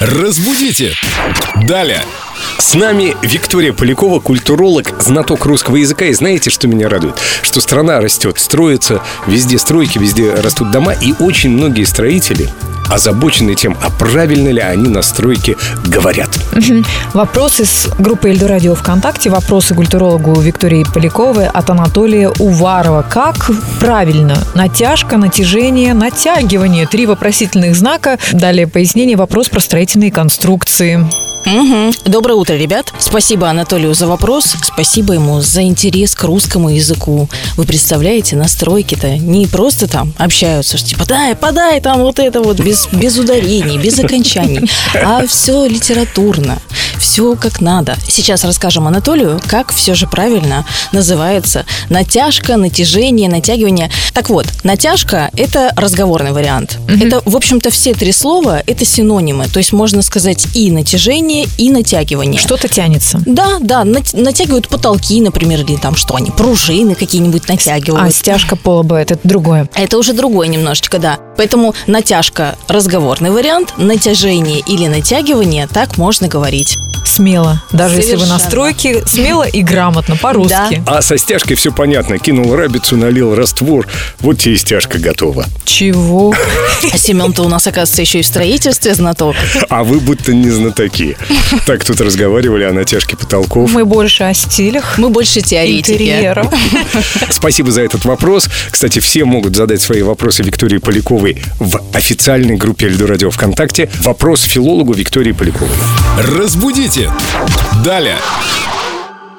Разбудите! Далее! С нами Виктория Полякова, культуролог, знаток русского языка. И знаете, что меня радует? Что страна растет, строится, везде стройки, везде растут дома. И очень многие строители озабочены тем, а правильно ли они на стройке говорят. Вопросы с группы Эльдо Радио ВКонтакте. Вопросы культурологу Виктории Поляковой от Анатолия Уварова. Как правильно? Натяжка, натяжение, натягивание. Три вопросительных знака. Далее пояснение. Вопрос про строительные конструкции. Мгм. Доброе утро, ребят. Спасибо Анатолию за вопрос. Спасибо ему за интерес к русскому языку. Вы представляете, на стройке-то не просто там общаются, что типа дай, подай там вот это вот, без, без ударений, без окончаний, а все литературно, все как надо. Сейчас расскажем Анатолию, как все же правильно называется натяжка, натяжение, натягивание. Так вот, натяжка – это разговорный вариант. Это, в общем-то, все три слова – это синонимы. То есть можно сказать и натяжение, и натягивание. Что-то тянется. Да, да, нат- натягивают потолки, например, или там что они, пружины какие-нибудь А натягивают. стяжка пола бывает, это другое. Это уже другое немножечко, да. Поэтому натяжка – разговорный вариант, натяжение или натягивание – так можно говорить. Смело. Даже если вы на Совершенно. стройке, смело и грамотно, по-русски. А со стяжкой все понятно. Кинул рабицу, налил раствор. Вот тебе и стяжка готова. Чего? А Семен-то у нас, оказывается, еще и в строительстве знаток. А вы будто не знатоки. Так тут разговаривали о натяжке потолков. Мы больше о стилях. Мы больше теоретики. Интерьера. Спасибо за этот вопрос. Кстати, все могут задать свои вопросы Виктории Поляковой в официальной группе Эльдо Радио ВКонтакте. Вопрос филологу Виктории Поляковой. Разбудите! Далее!